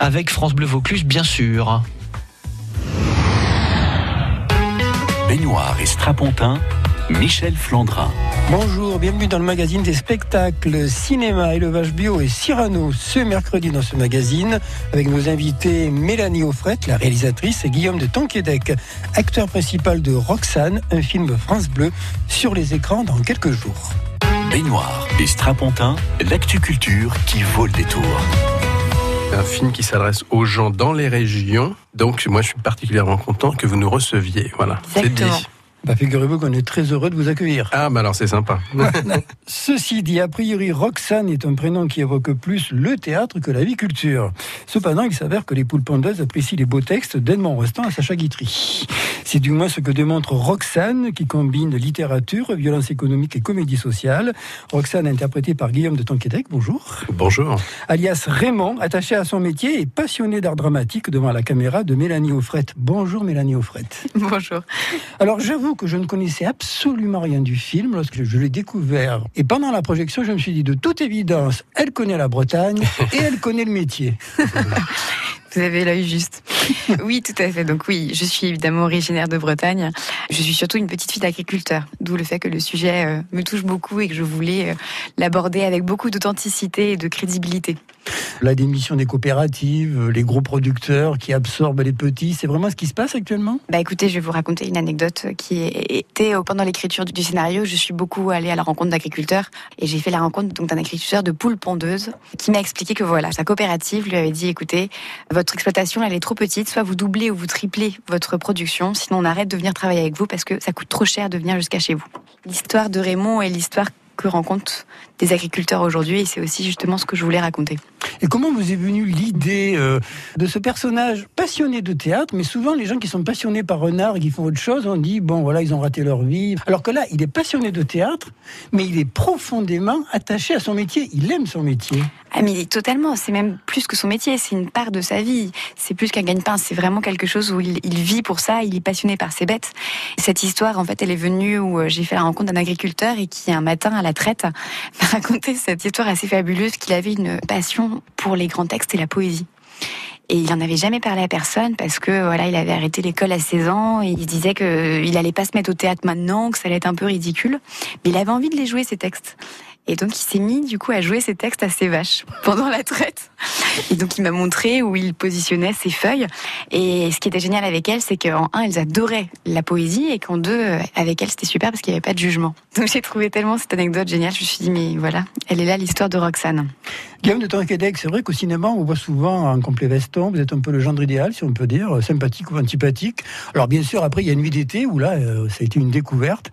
avec France Bleu Vaucluse, bien sûr. Baignoire et Strapontin, Michel Flandrin. Bonjour, bienvenue dans le magazine des spectacles cinéma, élevage bio et Cyrano ce mercredi dans ce magazine avec nos invités Mélanie Offret, la réalisatrice, et Guillaume de Tonquédec, acteur principal de Roxane, un film France Bleu sur les écrans dans quelques jours. Baignoire et Strapontin, l'actu culture qui vaut le détour. Un film qui s'adresse aux gens dans les régions. Donc, moi, je suis particulièrement content que vous nous receviez. Voilà, c'est dit. Bah, Figurez-vous qu'on est très heureux de vous accueillir. Ah, bah alors c'est sympa. Ceci dit, a priori, Roxane est un prénom qui évoque plus le théâtre que la vie culture. Cependant, il s'avère que les poules pondeuses apprécient les beaux textes d'Edmond Rostand à Sacha Guitry. C'est du moins ce que démontre Roxane, qui combine littérature, violence économique et comédie sociale. Roxane, interprétée par Guillaume de Tonquédec, bonjour. Bonjour. Alias Raymond, attaché à son métier et passionné d'art dramatique devant la caméra de Mélanie Offret. Bonjour Mélanie Offret. Bonjour. Alors j'avoue que je ne connaissais absolument rien du film lorsque je l'ai découvert. Et pendant la projection, je me suis dit de toute évidence, elle connaît la Bretagne et elle connaît le métier. Vous avez l'œil juste. Oui, tout à fait. Donc oui, je suis évidemment originaire de Bretagne. Je suis surtout une petite fille d'agriculteur, d'où le fait que le sujet euh, me touche beaucoup et que je voulais euh, l'aborder avec beaucoup d'authenticité et de crédibilité. La démission des coopératives, les gros producteurs qui absorbent les petits, c'est vraiment ce qui se passe actuellement? Bah écoutez, je vais vous raconter une anecdote qui était pendant l'écriture du scénario. Je suis beaucoup allée à la rencontre d'agriculteurs et j'ai fait la rencontre d'un agriculteur de poules pondeuses qui m'a expliqué que voilà, sa coopérative lui avait dit écoutez, votre exploitation elle est trop petite, soit vous doublez ou vous triplez votre production, sinon on arrête de venir travailler avec vous parce que ça coûte trop cher de venir jusqu'à chez vous. L'histoire de Raymond est l'histoire que rencontrent des agriculteurs aujourd'hui et c'est aussi justement ce que je voulais raconter. Et comment vous est venue l'idée euh, de ce personnage passionné de théâtre, mais souvent les gens qui sont passionnés par un art et qui font autre chose, on dit bon voilà ils ont raté leur vie. Alors que là il est passionné de théâtre, mais il est profondément attaché à son métier. Il aime son métier. Ah mais totalement, c'est même plus que son métier, c'est une part de sa vie. C'est plus qu'un gagne-pain, c'est vraiment quelque chose où il, il, vit pour ça, il est passionné par ses bêtes. Cette histoire, en fait, elle est venue où euh, j'ai fait la rencontre d'un agriculteur et qui, un matin à la traite, m'a raconté cette histoire assez fabuleuse qu'il avait une passion pour les grands textes et la poésie. Et il n'en avait jamais parlé à personne parce que voilà, il avait arrêté l'école à 16 ans et il disait qu'il allait pas se mettre au théâtre maintenant, que ça allait être un peu ridicule. Mais il avait envie de les jouer ces textes. Et donc il s'est mis du coup à jouer ses textes à ses vaches pendant la traite. Et donc il m'a montré où il positionnait ses feuilles. Et ce qui était génial avec elles, c'est qu'en un, elles adoraient la poésie et qu'en deux, avec elles, c'était super parce qu'il n'y avait pas de jugement. Donc j'ai trouvé tellement cette anecdote géniale. Je me suis dit, mais voilà, elle est là l'histoire de Roxane. Guillaume de Tonquédec, c'est vrai qu'au cinéma, on voit souvent un complet veston. Vous êtes un peu le gendre idéal, si on peut dire, sympathique ou antipathique. Alors bien sûr, après, il y a une nuit d'été où là, euh, ça a été une découverte.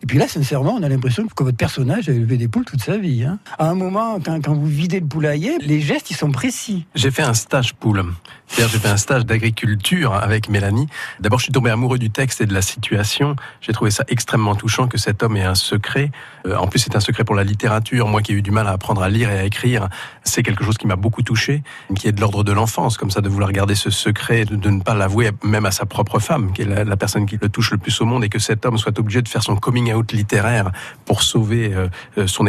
Et puis là, sincèrement, on a l'impression que votre personnage a élevé des poules toute sa vie. Hein. À un moment, quand, vous videz le poulailler, les gestes, ils sont précis. J'ai fait un stage poule. C'est-à-dire, j'ai fait un stage d'agriculture avec Mélanie. D'abord, je suis tombé amoureux du texte et de la situation. J'ai trouvé ça extrêmement touchant que cet homme ait un secret. Euh, en plus, c'est un secret pour la littérature. Moi qui ai eu du mal à apprendre à lire et à écrire, c'est quelque chose qui m'a beaucoup touché, qui est de l'ordre de l'enfance, comme ça, de vouloir garder ce secret, de, ne pas l'avouer même à sa propre femme, qui est la, personne qui le touche le plus au monde, et que cet homme soit obligé de faire son coming out littéraire pour sauver euh, son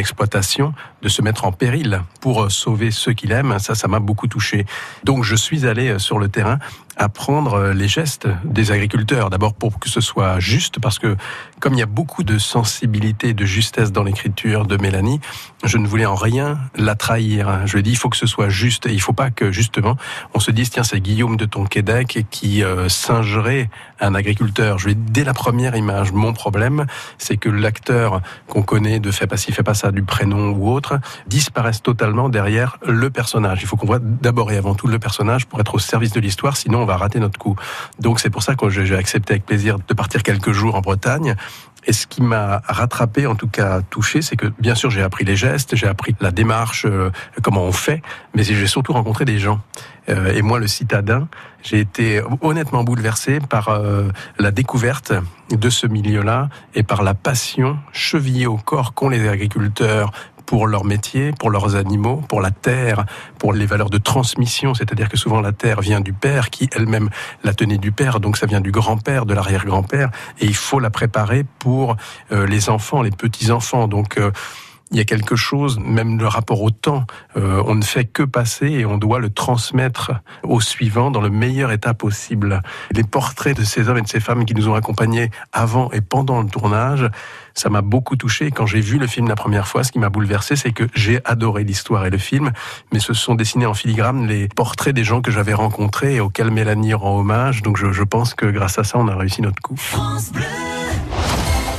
de se mettre en péril pour sauver ceux qu'il aime. Ça, ça m'a beaucoup touché. Donc, je suis allé sur le terrain apprendre les gestes des agriculteurs. D'abord pour que ce soit juste, parce que comme il y a beaucoup de sensibilité, de justesse dans l'écriture de Mélanie, je ne voulais en rien la trahir. Je lui ai dit, il faut que ce soit juste. Et il faut pas que, justement, on se dise, tiens, c'est Guillaume de Tonquédec qui euh, singerait un agriculteur. Je lui ai dit, dès la première image, mon problème, c'est que l'acteur qu'on connaît de fait pas ci, fait pas ça, du prénom ou autre, disparaisse totalement derrière le personnage. Il faut qu'on voit d'abord et avant tout le personnage pour être au service de l'histoire, sinon on va rater notre coup. Donc c'est pour ça que j'ai accepté avec plaisir de partir quelques jours en Bretagne. Et ce qui m'a rattrapé, en tout cas touché, c'est que bien sûr j'ai appris les gestes, j'ai appris la démarche, euh, comment on fait, mais j'ai surtout rencontré des gens. Euh, et moi, le citadin, j'ai été honnêtement bouleversé par euh, la découverte de ce milieu-là et par la passion chevillée au corps qu'ont les agriculteurs pour leur métier, pour leurs animaux, pour la terre, pour les valeurs de transmission, c'est-à-dire que souvent la terre vient du père qui elle-même la tenait du père, donc ça vient du grand-père, de l'arrière-grand-père, et il faut la préparer pour euh, les enfants, les petits-enfants. Donc euh, il y a quelque chose, même le rapport au temps, euh, on ne fait que passer et on doit le transmettre au suivant dans le meilleur état possible. Les portraits de ces hommes et de ces femmes qui nous ont accompagnés avant et pendant le tournage, ça m'a beaucoup touché. Quand j'ai vu le film la première fois, ce qui m'a bouleversé, c'est que j'ai adoré l'histoire et le film, mais ce sont dessinés en filigrane les portraits des gens que j'avais rencontrés et auxquels Mélanie rend hommage. Donc je pense que grâce à ça, on a réussi notre coup.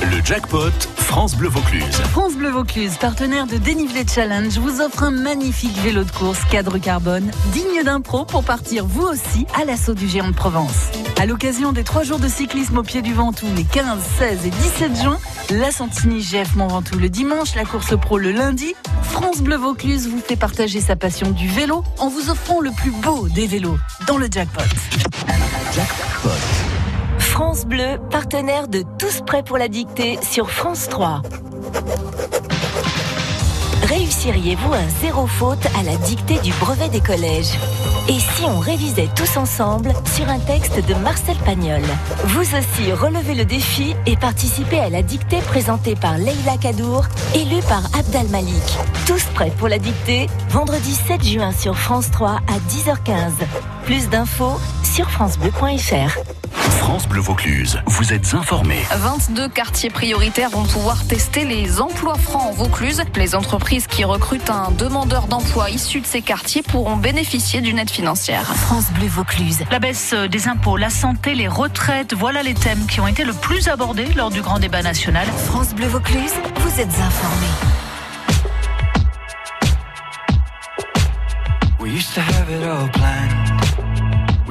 Le jackpot France Bleu Vaucluse. France Bleu Vaucluse, partenaire de Dénivelé Challenge, vous offre un magnifique vélo de course cadre carbone, digne d'un pro pour partir vous aussi à l'assaut du géant de Provence. À l'occasion des trois jours de cyclisme au pied du Ventoux, les 15, 16 et 17 juin, la Santini GF Mont Ventoux le dimanche, la course pro le lundi, France Bleu Vaucluse vous fait partager sa passion du vélo en vous offrant le plus beau des vélos dans le jackpot. Jackpot. France Bleu, partenaire de Tous prêts pour la dictée sur France 3. Réussiriez-vous un zéro faute à la dictée du brevet des collèges? Et si on révisait tous ensemble sur un texte de Marcel Pagnol? Vous aussi relevez le défi et participez à la dictée présentée par Leila Kadour, élue par Abdal Malik. Tous prêts pour la dictée Vendredi 7 juin sur France 3 à 10h15. Plus d'infos sur francebleu.fr. France Bleu Vaucluse, vous êtes informés. 22 quartiers prioritaires vont pouvoir tester les emplois francs en Vaucluse. Les entreprises qui recrutent un demandeur d'emploi issu de ces quartiers pourront bénéficier d'une aide financière. France Bleu Vaucluse. La baisse des impôts, la santé, les retraites, voilà les thèmes qui ont été le plus abordés lors du grand débat national. France Bleu Vaucluse, vous êtes informés. We used to have it all planned.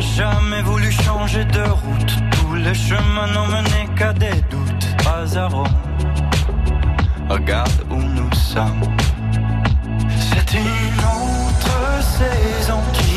Jamais voulu changer de route. Tous les chemins n'ont mené qu'à des doutes. Rome. Regarde où nous sommes. C'est une autre saison qu'il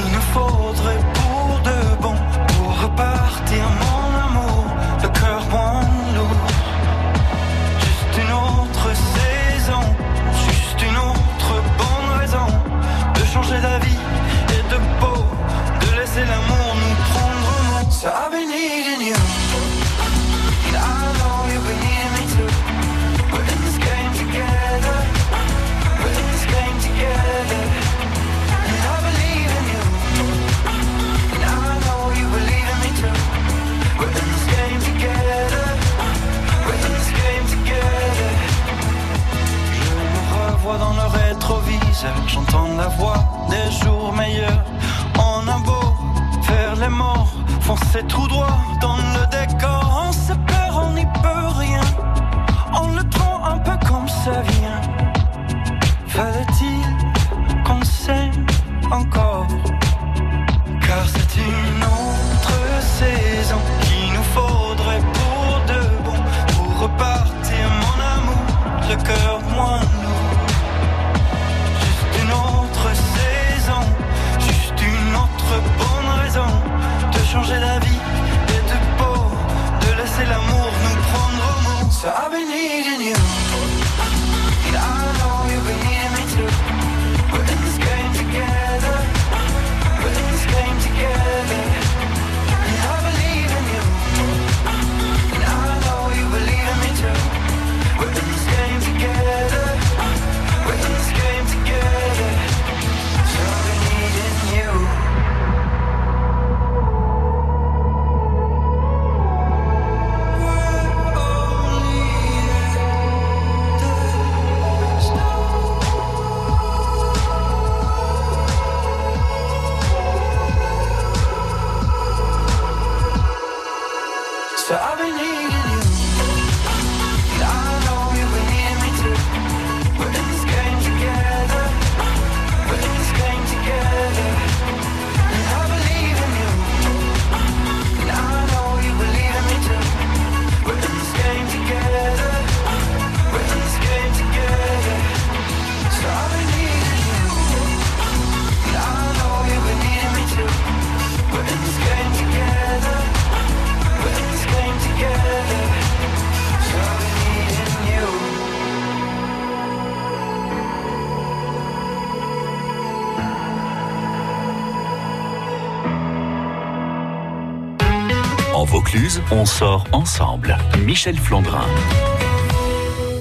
on sort ensemble. Michel Flandrin.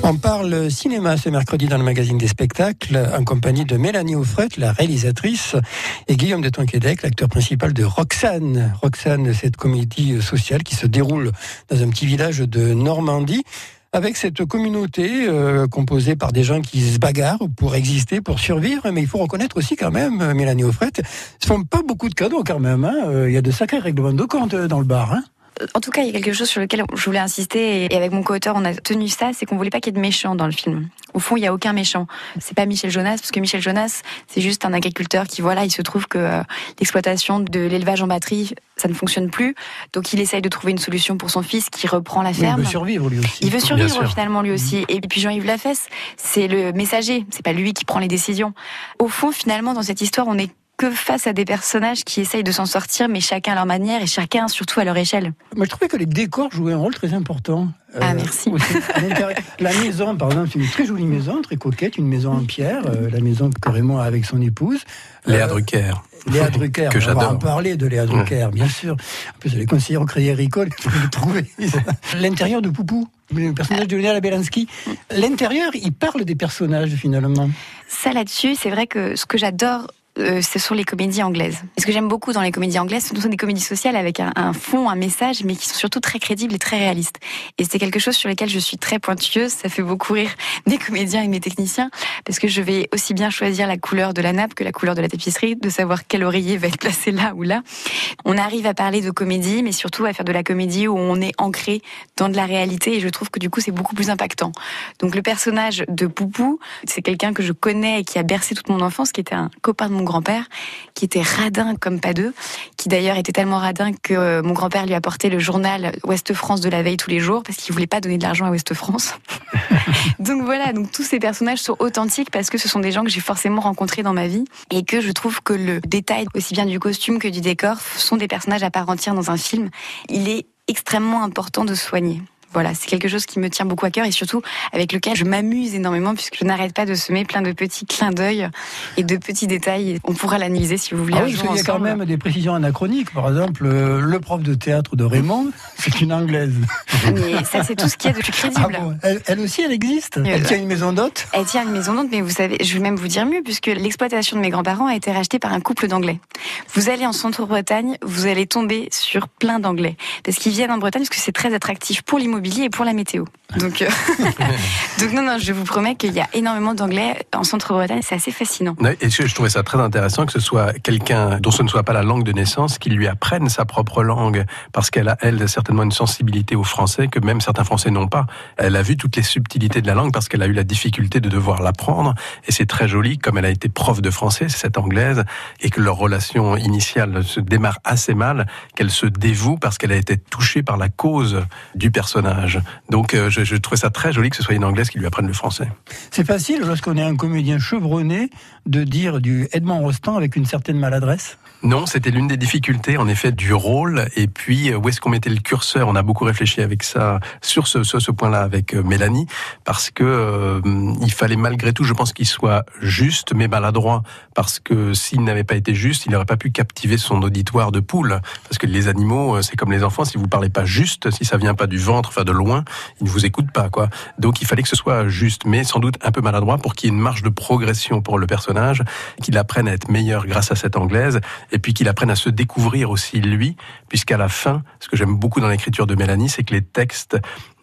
On parle cinéma ce mercredi dans le magazine des spectacles en compagnie de Mélanie Offrette, la réalisatrice, et Guillaume de Tonquédec, l'acteur principal de Roxane. Roxane, cette comédie sociale qui se déroule dans un petit village de Normandie avec cette communauté euh, composée par des gens qui se bagarrent pour exister, pour survivre. Mais il faut reconnaître aussi quand même, euh, Mélanie Offrette, ils font pas beaucoup de cadeaux quand même. Hein. Euh, Il y a de sacrés règlements de compte dans le bar. Hein. En tout cas, il y a quelque chose sur lequel je voulais insister et avec mon co-auteur, on a tenu ça, c'est qu'on voulait pas qu'il y ait de méchants dans le film. Au fond, il y a aucun méchant. C'est pas Michel Jonas parce que Michel Jonas, c'est juste un agriculteur qui voilà, il se trouve que euh, l'exploitation de l'élevage en batterie, ça ne fonctionne plus. Donc il essaye de trouver une solution pour son fils qui reprend la ferme. il veut survivre lui aussi. Il veut survivre finalement lui aussi. Et puis Jean-Yves Lafesse, c'est le messager, c'est pas lui qui prend les décisions. Au fond, finalement, dans cette histoire, on est que face à des personnages qui essayent de s'en sortir, mais chacun à leur manière et chacun surtout à leur échelle. Moi, je trouvais que les décors jouaient un rôle très important. Euh, Ah, merci. à l'intérieur. la maison, par exemple, c'est une très jolie maison, très coquette, une maison en pierre, euh, la maison que Raymond a avec son épouse. Léa Euh, Drucker. Léa Drucker, Que on va en j'adore. parler de Léa Drucker, bien sûr. En plus, elle est conseillère au Crédit Agricole, je vais le trouver. L'intérieur de Poupou, le personnage de Léa Belansky. L'intérieur, il parle des personnages, finalement. Ça là-dessus, c'est vrai que ce que j'adore. Euh, ce sont les comédies anglaises. Ce que j'aime beaucoup dans les comédies anglaises, ce sont des comédies sociales avec un, un fond, un message, mais qui sont surtout très crédibles et très réalistes. Et c'est quelque chose sur lequel je suis très pointueuse. Ça fait beaucoup rire mes comédiens et mes techniciens, parce que je vais aussi bien choisir la couleur de la nappe que la couleur de la tapisserie, de savoir quel oreiller va être placé là ou là. On arrive à parler de comédie, mais surtout à faire de la comédie où on est ancré dans de la réalité, et je trouve que du coup c'est beaucoup plus impactant. Donc le personnage de Poupou, c'est quelqu'un que je connais et qui a bercé toute mon enfance, qui était un copain de mon grand-père, qui était radin comme pas deux, qui d'ailleurs était tellement radin que euh, mon grand-père lui apportait le journal Ouest France de la veille tous les jours parce qu'il voulait pas donner de l'argent à Ouest France. donc voilà, donc tous ces personnages sont authentiques parce que ce sont des gens que j'ai forcément rencontrés dans ma vie et que je trouve que le détail aussi bien du costume que du décor sont des personnages à part entière dans un film. Il est extrêmement important de soigner. Voilà, c'est quelque chose qui me tient beaucoup à cœur et surtout avec lequel je m'amuse énormément puisque je n'arrête pas de semer plein de petits clins d'œil et de petits détails. On pourra l'analyser si vous voulez Ah oui, qu'il y a quand même des précisions anachroniques. Par exemple, euh, le prof de théâtre de Raymond, c'est une anglaise. Mais ça, c'est tout ce qu'il y a de plus crédible. Ah bon elle, elle aussi, elle existe? Elle tient une maison d'hôte? Elle tient une maison d'hôte, mais vous savez, je vais même vous dire mieux, puisque l'exploitation de mes grands-parents a été rachetée par un couple d'Anglais. Vous allez en centre-Bretagne, vous allez tomber sur plein d'Anglais. Parce qu'ils viennent en Bretagne, parce que c'est très attractif pour l'immobilier et pour la météo. Donc, euh, donc non, non, je vous promets qu'il y a énormément d'Anglais en centre-Bretagne, c'est assez fascinant. Et je, je trouvais ça très intéressant que ce soit quelqu'un dont ce ne soit pas la langue de naissance qui lui apprenne sa propre langue, parce qu'elle a, elle, certainement une sensibilité au français que même certains Français n'ont pas. Elle a vu toutes les subtilités de la langue parce qu'elle a eu la difficulté de devoir l'apprendre, et c'est très joli, comme elle a été prof de français, cette anglaise, et que leur relation initiale se démarre assez mal, qu'elle se dévoue parce qu'elle a été touchée par la cause du personnage. Donc euh, je, je trouvais ça très joli que ce soit une anglaise qui lui apprenne le français. C'est facile, lorsqu'on est un comédien chevronné, de dire du Edmond Rostand avec une certaine maladresse? Non, c'était l'une des difficultés, en effet, du rôle. Et puis, euh, où est-ce qu'on mettait le curseur? On a beaucoup réfléchi avec ça, sur ce, ce, ce point-là, avec euh, Mélanie, parce que euh, il fallait malgré tout, je pense, qu'il soit juste, mais maladroit, parce que s'il n'avait pas été juste, il n'aurait pas pu captiver son auditoire de poule. Parce que les animaux, c'est comme les enfants, si vous parlez pas juste, si ça vient pas du ventre, de loin, ils ne vous écoutent pas, quoi. Donc, il fallait que ce soit juste, mais sans doute un peu maladroit pour qu'il y ait une marge de progression pour le personnage, qu'il apprenne à être meilleur grâce à cette anglaise et puis qu'il apprenne à se découvrir aussi lui, puisqu'à la fin, ce que j'aime beaucoup dans l'écriture de Mélanie, c'est que les textes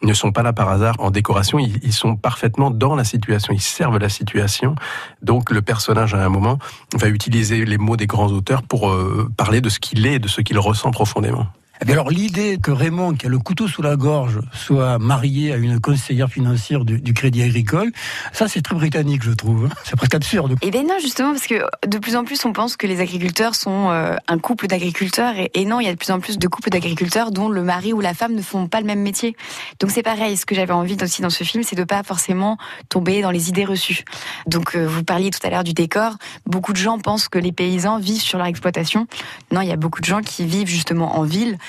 ne sont pas là par hasard en décoration, ils, ils sont parfaitement dans la situation, ils servent la situation. Donc le personnage, à un moment, va utiliser les mots des grands auteurs pour euh, parler de ce qu'il est, de ce qu'il ressent profondément. Eh bien alors l'idée que Raymond, qui a le couteau sous la gorge, soit marié à une conseillère financière du, Crédit Agricole, ça c'est très britannique je trouve. hein. C'est presque absurde. Eh bien non, justement, parce que de plus en plus, on pense que les agriculteurs sont euh, un couple d'agriculteurs, et, et non, il y a de plus en plus de couples d'agriculteurs dont le mari ou la femme ne font pas le même métier. Donc c'est pareil, ce que j'avais envie aussi dans ce film, c'est de pas forcément tomber dans les idées reçues. Donc euh, vous parliez tout à l'heure du décor, beaucoup de gens pensent que les paysans vivent sur leur exploitation. Non, il y a beaucoup de gens qui vivent justement en ville,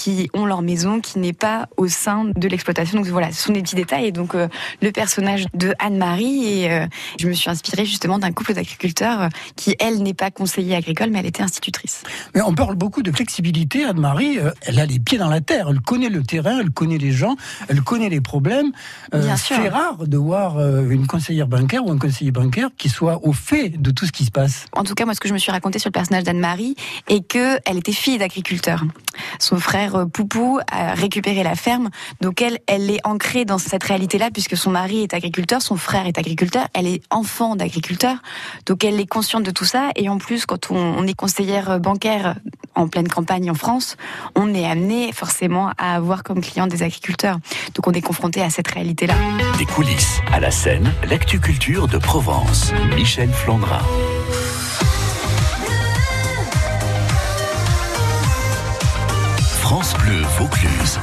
qui ont leur maison, qui n'est pas au sein de l'exploitation. Donc voilà, ce sont des petits détails. Et donc euh, le personnage de Anne-Marie, et euh, je me suis inspirée justement d'un couple d'agriculteurs euh, qui, elle, n'est pas conseillère agricole, mais elle était institutrice. Mais on parle beaucoup de flexibilité. Anne-Marie, elle a les pieds dans la terre. Elle connaît le terrain, elle connaît les gens, elle connaît les problèmes. Euh, Bien sûr. C'est rare de voir une conseillère bancaire ou un conseiller bancaire qui soit au fait de tout ce qui se passe. En tout cas, moi, ce que je me suis raconté sur le personnage d'Anne-Marie est que elle était fille d'agriculteur. Son frère euh, Poupou a récupéré la ferme, donc elle, elle est ancrée dans cette réalité-là puisque son mari est agriculteur, son frère est agriculteur, elle est enfant d'agriculteur, donc elle est consciente de tout ça. Et en plus, quand on, est conseillère bancaire en pleine campagne en France, on est amené forcément à avoir comme client des agriculteurs. Donc on est confronté à cette réalité-là. Des coulisses à la scène, l'actu culture de Provence. Michel Flandrin. France Bleu Vaucluse.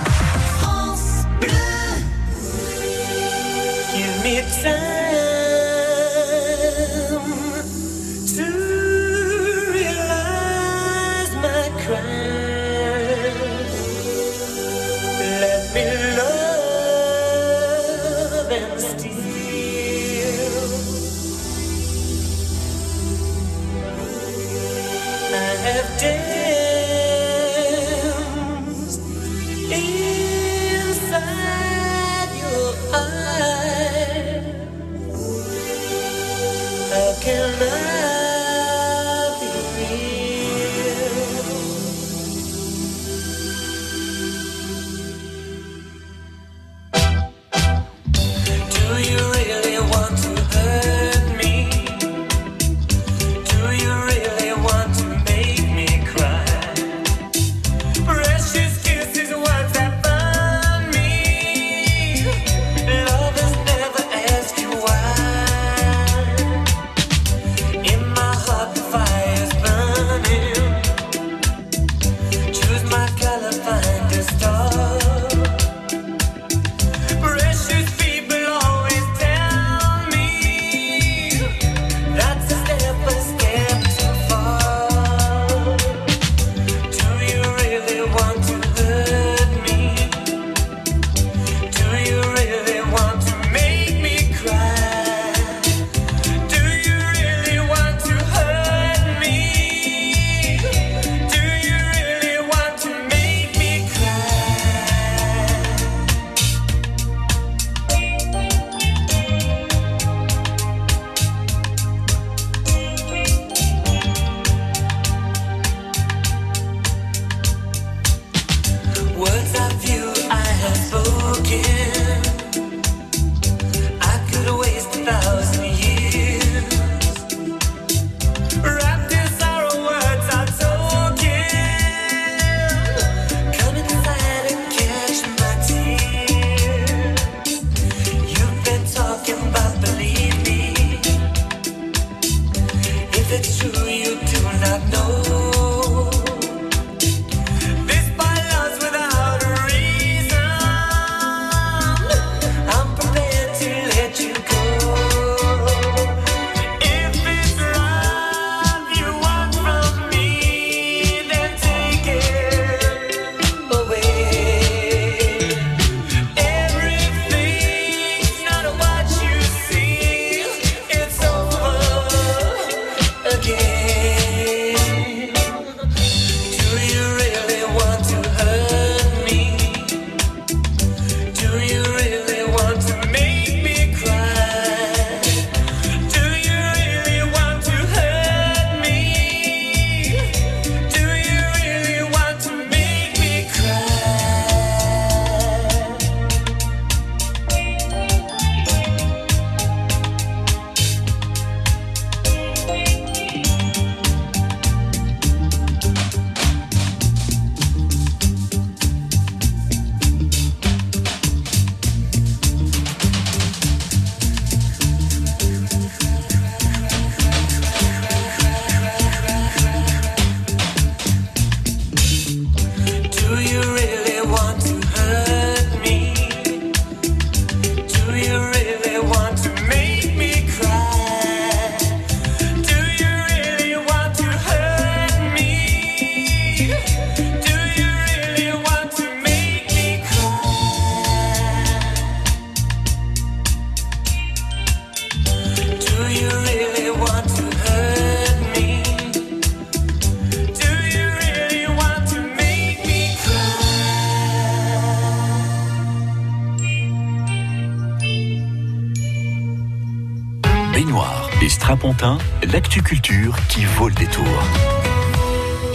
Give me time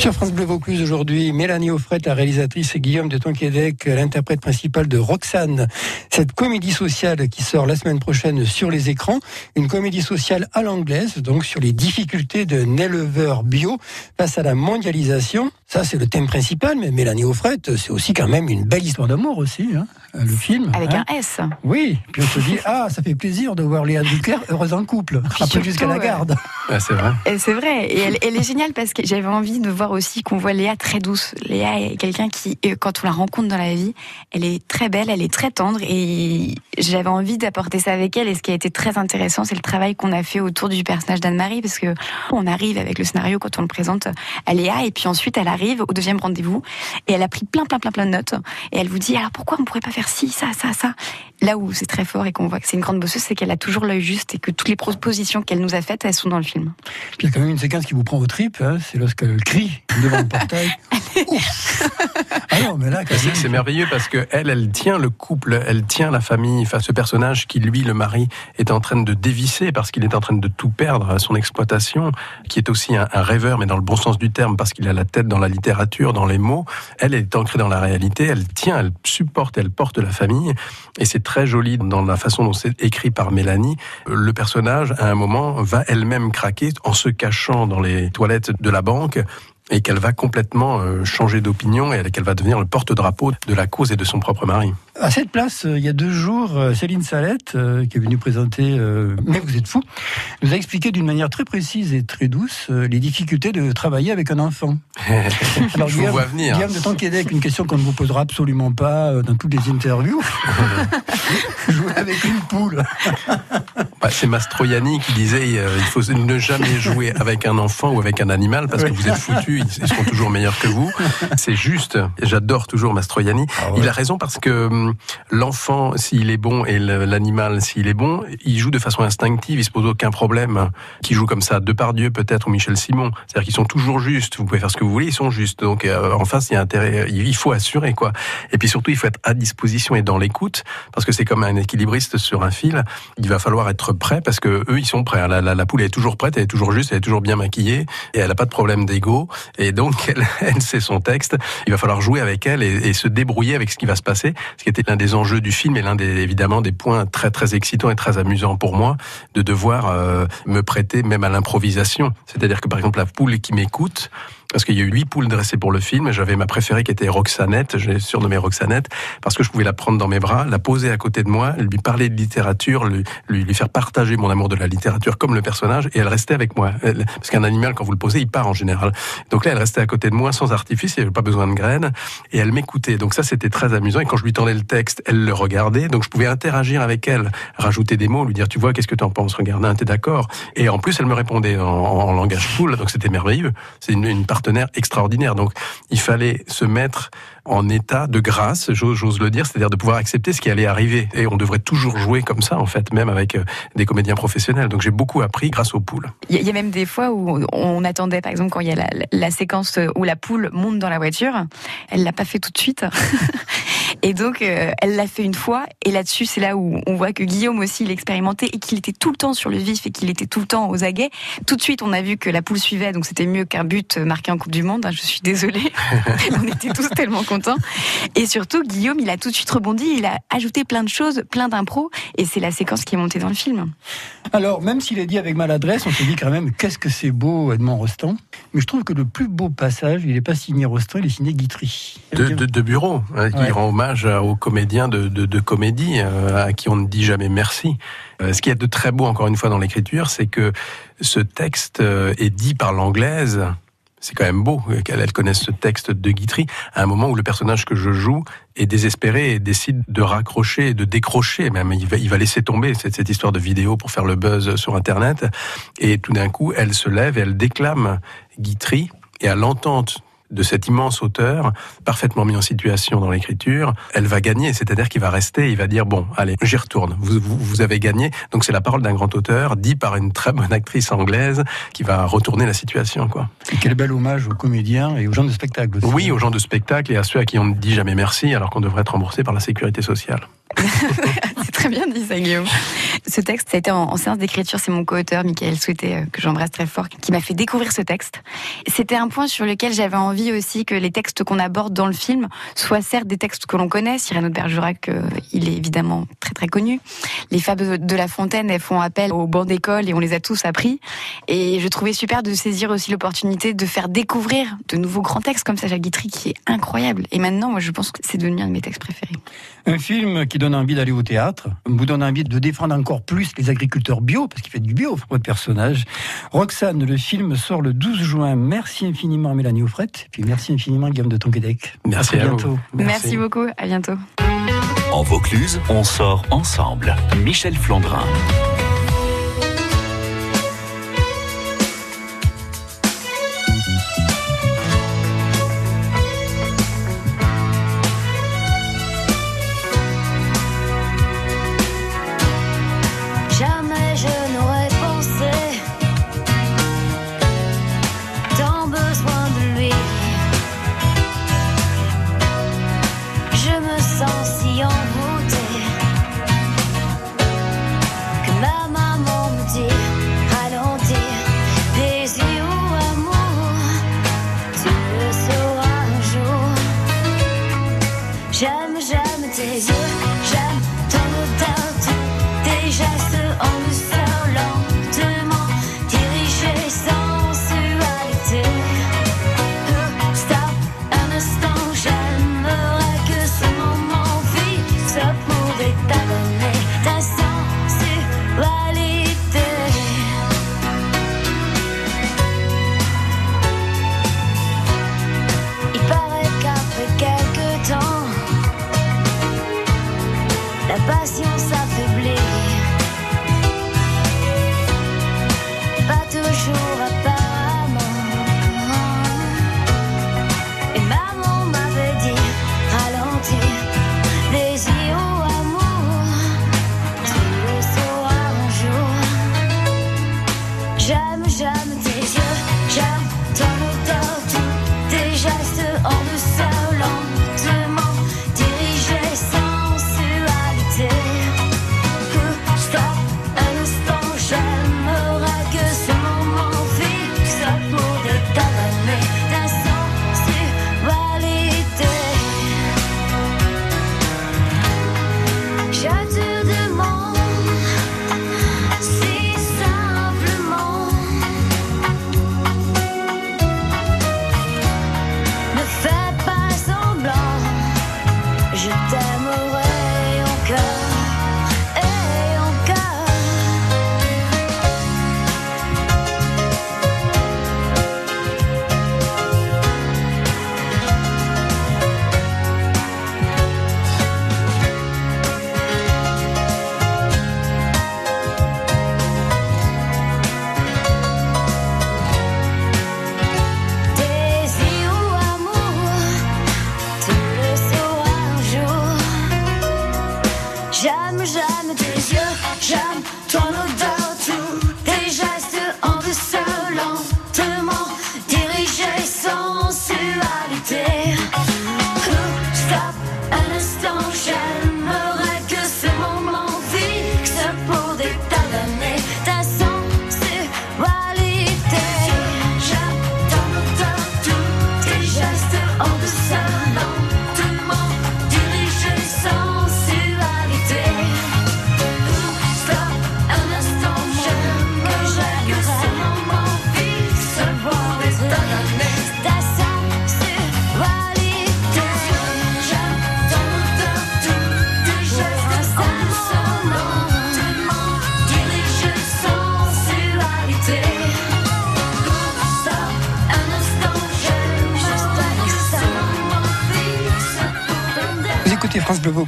Sur France Bleu Vaucluse aujourd'hui, Mélanie Offret, la réalisatrice, et Guillaume de Tonquédec, l'interprète principal de Roxane. Cette comédie sociale qui sort la semaine prochaine sur les écrans, une comédie sociale à l'anglaise, donc sur les difficultés d'un éleveur bio face à la mondialisation. Ça, c'est le thème principal, mais Mélanie Offret, c'est aussi quand même une belle histoire d'amour aussi, hein, le film. Avec hein. un S. Oui, puis on se dit, ah, ça fait plaisir de voir Léa Drucker heureuse en couple, après jusqu'à la garde. Ah, c'est vrai. Et c'est vrai, et elle, elle est géniale parce que j'avais envie de voir aussi qu'on voit Léa très douce. Léa est quelqu'un qui, euh, quand on la rencontre dans la vie, elle est très belle, elle est très tendre, et j'avais envie d'apporter ça avec elle. Et ce qui a été très intéressant, c'est le travail qu'on a fait autour du personnage d'Anne-Marie, parce que on arrive avec le scénario quand on le présente à Léa, et puis ensuite elle arrive au deuxième rendez-vous, et elle a pris plein, plein, plein, plein de notes, et elle vous dit alors pourquoi on pourrait pas faire ci, ça, ça, ça? Là où c'est très fort et qu'on voit que c'est une grande bosseuse, c'est qu'elle a toujours l'œil juste et que toutes les propositions qu'elle nous a faites, elles sont dans le film. Puis il y a quand même une séquence qui vous prend aux tripes, hein, c'est lorsqu'elle crie devant le portail. Ah non, mais là, C'est merveilleux parce que elle, elle tient le couple, elle tient la famille. Enfin, ce personnage qui, lui, le mari, est en train de dévisser parce qu'il est en train de tout perdre à son exploitation, qui est aussi un, un rêveur, mais dans le bon sens du terme, parce qu'il a la tête dans la littérature, dans les mots. Elle est ancrée dans la réalité, elle tient, elle supporte, elle porte la famille. Et c'est très joli dans la façon dont c'est écrit par Mélanie. Le personnage, à un moment, va elle-même craquer en se cachant dans les toilettes de la banque et qu'elle va complètement euh, changer d'opinion et qu'elle va devenir le porte-drapeau de la cause et de son propre mari. À cette place, euh, il y a deux jours, euh, Céline Salette, qui est venue présenter Mais vous êtes fou, nous a expliqué d'une manière très précise et très douce les difficultés de travailler avec un enfant. Alors, Je vous vois venir. Guillaume de Tonquédec, une question qu'on ne vous posera absolument pas dans toutes les interviews. Jouer avec une poule. Bah, c'est Mastroianni qui disait euh, il faut ne jamais jouer avec un enfant ou avec un animal parce que vous êtes foutus, ils, ils seront toujours meilleurs que vous. C'est juste. J'adore toujours Mastroianni. Ah ouais. Il a raison parce que hum, l'enfant, s'il est bon, et l'animal, s'il est bon, il joue de façon instinctive, il se pose aucun problème. Qui joue comme ça, Depardieu peut-être ou Michel Simon. C'est-à-dire qu'ils sont toujours justes. Vous pouvez faire ce que vous voulez, ils sont justes. Donc euh, en face, il y a intérêt, il faut assurer quoi. Et puis surtout, il faut être à disposition et dans l'écoute parce que c'est comme un équilibriste sur un fil. Il va falloir être prêt parce que eux, ils sont prêts. La, la, la poule elle est toujours prête, elle est toujours juste, elle est toujours bien maquillée et elle n'a pas de problème d'ego. Et donc, elle, elle sait son texte. Il va falloir jouer avec elle et, se débrouiller avec ce qui va se passer. Ce qui était l'un des enjeux du film et l'un des évidemment des points très très excitants et très amusants pour moi de devoir euh, me prêter même à l'improvisation. C'est-à-dire que par exemple la poule qui m'écoute parce qu'il y a eu huit poules dressées pour le film. J'avais ma préférée qui était Roxanette, j'ai surnommé Roxanette, parce que je pouvais la prendre dans mes bras, la poser à côté de moi, lui parler de littérature, lui, lui, lui faire partager mon amour de la littérature comme le personnage, et elle restait avec moi. Parce qu'un animal, quand vous le posez, il part en général. Donc là, elle restait à côté de moi sans artifice, il n'y avait pas besoin de graines, et elle m'écoutait. Donc ça, c'était très amusant. Et quand je lui tendais le texte, elle le regardait, donc je pouvais interagir avec elle, rajouter des mots, lui dire, tu vois, qu'est-ce que tu en penses Regarde, hein, t'es d'accord? Et en plus, elle me répondait en, en langage poule, donc c'était merveilleux. C'est une, une extraordinaire. Donc, il fallait se mettre en état de grâce, j'ose le dire, c'est-à-dire de pouvoir accepter ce qui allait arriver. Et on devrait toujours jouer comme ça, en fait, même avec euh, des comédiens professionnels. Donc, j'ai beaucoup appris grâce aux poules. Il y, a- même des fois où on attendait, par exemple, quand il y a la, la séquence où la poule monte dans la voiture, elle l'a pas fait tout de suite. Et donc, euh, elle l'a fait une fois. Et là-dessus, c'est là où on voit que Guillaume aussi, il expérimentait et qu'il était tout le temps sur le vif et qu'il était tout le temps aux aguets. Tout de suite, on a vu que la poule suivait, donc c'était mieux qu'un but marqué en Coupe du Monde. hein, Je suis désolée. on était tous tellement contents. Et surtout, Guillaume, il a tout de suite rebondi. Il a ajouté plein de choses, plein d'impro. Et c'est la séquence qui est montée dans le film. Alors, même s'il est dit avec maladresse, on se dit quand même qu'est-ce que c'est beau, Edmond Rostand. Mais je trouve que le plus beau passage, il n'est pas signé Rostand, il est signé Guitry. De, de, de bureau, hein, qui Ouais. rend hommage aux comédiens de, de, de comédie, euh, à qui on ne dit jamais merci. Euh, ce qui est de très beau, encore une fois, dans l'écriture, c'est que ce texte euh, est dit par l'anglaise. C'est quand même beau qu'elle elle connaisse ce texte de Guitry à un moment où le personnage que je joue est désespéré et décide de raccrocher, de décrocher même. Il va, il va laisser tomber cette, cette histoire de vidéo pour faire le buzz sur Internet. Et tout d'un coup, elle se lève et elle déclame Guitry. Et à l'entente de cet immense auteur, parfaitement mis en situation dans l'écriture, elle va gagner, c'est-à-dire qu'il va rester, il va dire bon, allez, j'y retourne. Vous, vous, vous avez gagné. Donc c'est la parole d'un grand auteur, dit par une très bonne actrice anglaise, qui va retourner la situation, quoi. Et quel bel hommage aux comédiens et aux gens de spectacle aussi. Oui, aux gens de spectacle et à ceux à qui on ne dit jamais merci, alors qu'on devrait être remboursé par la sécurité sociale. c'est très bien dit ça, Guillaume. Ce texte, ça a été en, en séance d'écriture. C'est mon co-auteur, Michael Souhaité, euh, que j'embrasse très fort, qui m'a fait découvrir ce texte. C'était un point sur lequel j'avais envie aussi que les textes qu'on aborde dans le film soient certes des textes que l'on connaît. Cyrano de Bergerac, euh, il est évidemment très très connu. Les fables de La Fontaine, elles font appel aux bancs d'école et on les a tous appris. Et je trouvais super de saisir aussi l'opportunité de faire découvrir de nouveaux grands textes comme Sacha Guitry, qui est incroyable. Et maintenant, moi, je pense que c'est devenu un de mes textes préférés. Un film qui donne envie d'aller au théâtre, vous donne envie de défendre encore plus les agriculteurs bio, parce qu'il fait du bio, votre personnage. Roxane, le film sort le 12 juin. Merci infiniment Mélanie Offrette, puis merci infiniment Guillaume de Tonquédec. Merci à à vous. bientôt. Merci beaucoup. À bientôt. En Vaucluse, on sort ensemble. Michel Flandrin.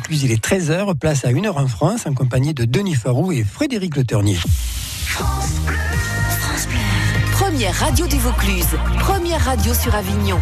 Vaucluse, il est 13h, place à 1h en France, en compagnie de Denis Farou et Frédéric Le Ternier. Première radio du Vaucluse, première radio sur Avignon.